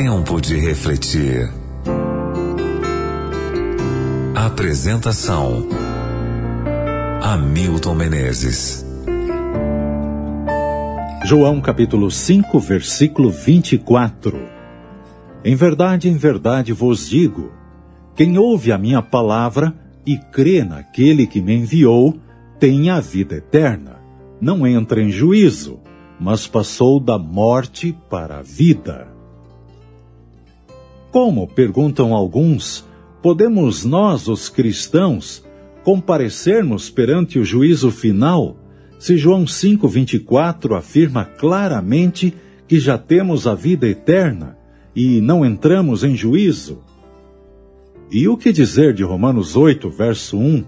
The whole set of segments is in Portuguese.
Tempo de refletir. Apresentação: Hamilton Menezes. João capítulo 5, versículo 24. Em verdade, em verdade vos digo: quem ouve a minha palavra e crê naquele que me enviou, tem a vida eterna. Não entra em juízo, mas passou da morte para a vida. Como, perguntam alguns, podemos nós, os cristãos, comparecermos perante o juízo final, se João 5,24 afirma claramente que já temos a vida eterna e não entramos em juízo? E o que dizer de Romanos 8, verso 1,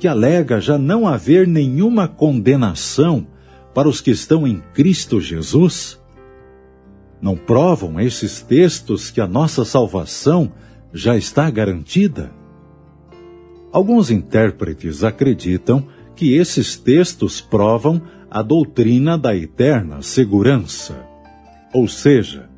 que alega já não haver nenhuma condenação para os que estão em Cristo Jesus? Não provam esses textos que a nossa salvação já está garantida? Alguns intérpretes acreditam que esses textos provam a doutrina da eterna segurança. Ou seja,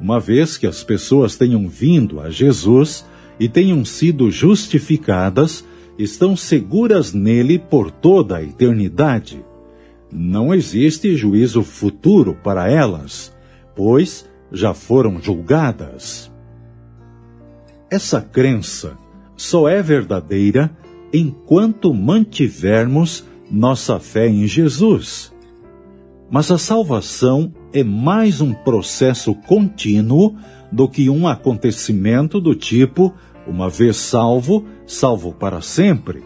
uma vez que as pessoas tenham vindo a Jesus e tenham sido justificadas, estão seguras nele por toda a eternidade. Não existe juízo futuro para elas pois já foram julgadas. Essa crença só é verdadeira enquanto mantivermos nossa fé em Jesus. Mas a salvação é mais um processo contínuo do que um acontecimento do tipo, uma vez salvo, salvo para sempre,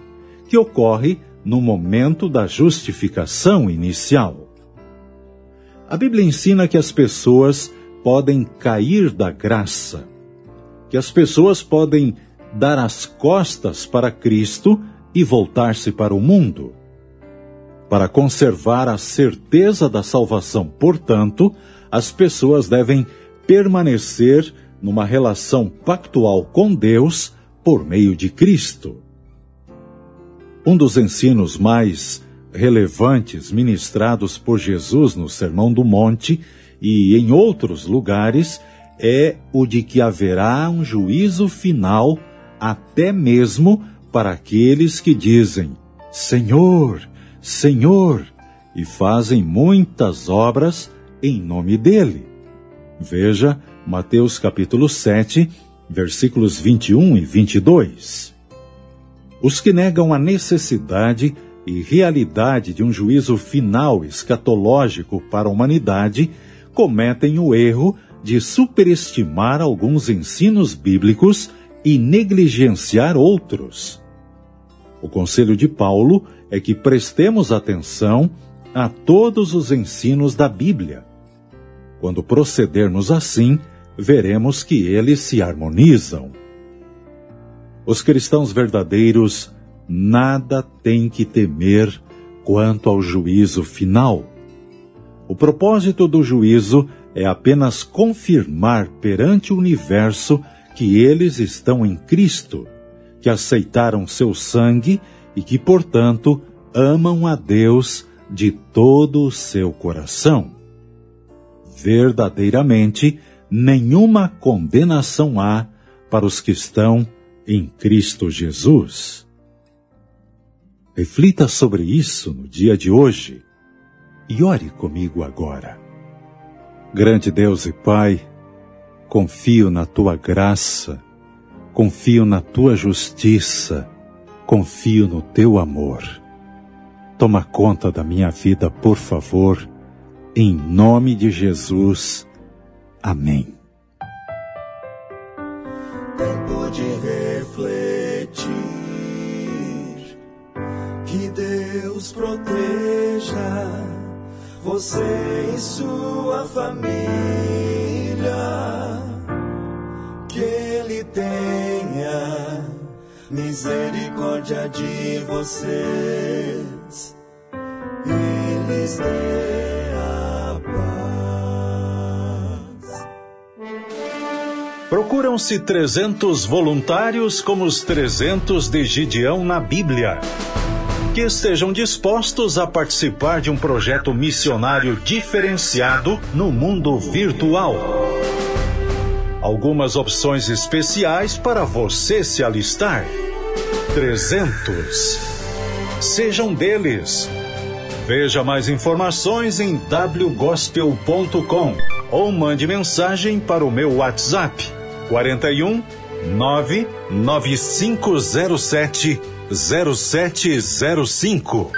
que ocorre no momento da justificação inicial. A Bíblia ensina que as pessoas podem cair da graça, que as pessoas podem dar as costas para Cristo e voltar-se para o mundo. Para conservar a certeza da salvação, portanto, as pessoas devem permanecer numa relação pactual com Deus por meio de Cristo. Um dos ensinos mais relevantes ministrados por Jesus no Sermão do Monte e em outros lugares é o de que haverá um juízo final até mesmo para aqueles que dizem: Senhor, Senhor, e fazem muitas obras em nome dele. Veja Mateus capítulo 7, versículos 21 e 22. Os que negam a necessidade e realidade de um juízo final escatológico para a humanidade cometem o erro de superestimar alguns ensinos bíblicos e negligenciar outros. O conselho de Paulo é que prestemos atenção a todos os ensinos da Bíblia. Quando procedermos assim, veremos que eles se harmonizam. Os cristãos verdadeiros nada tem que temer quanto ao juízo final. O propósito do juízo é apenas confirmar perante o universo que eles estão em Cristo, que aceitaram seu sangue e que, portanto, amam a Deus de todo o seu coração. Verdadeiramente, nenhuma condenação há para os que estão em Cristo Jesus. Reflita sobre isso no dia de hoje e ore comigo agora. Grande Deus e Pai, confio na tua graça, confio na tua justiça, confio no teu amor. Toma conta da minha vida, por favor, em nome de Jesus. Amém. Que Deus proteja você e sua família. Que Ele tenha misericórdia de vocês. E a paz. Procuram-se 300 voluntários como os 300 de Gideão na Bíblia que estejam dispostos a participar de um projeto missionário diferenciado no mundo virtual. algumas opções especiais para você se alistar. 300. Sejam deles. Veja mais informações em wgospel.com ou mande mensagem para o meu WhatsApp 41 99507 0705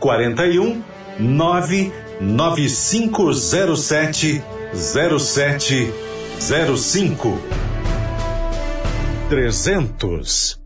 41 99507 0705 300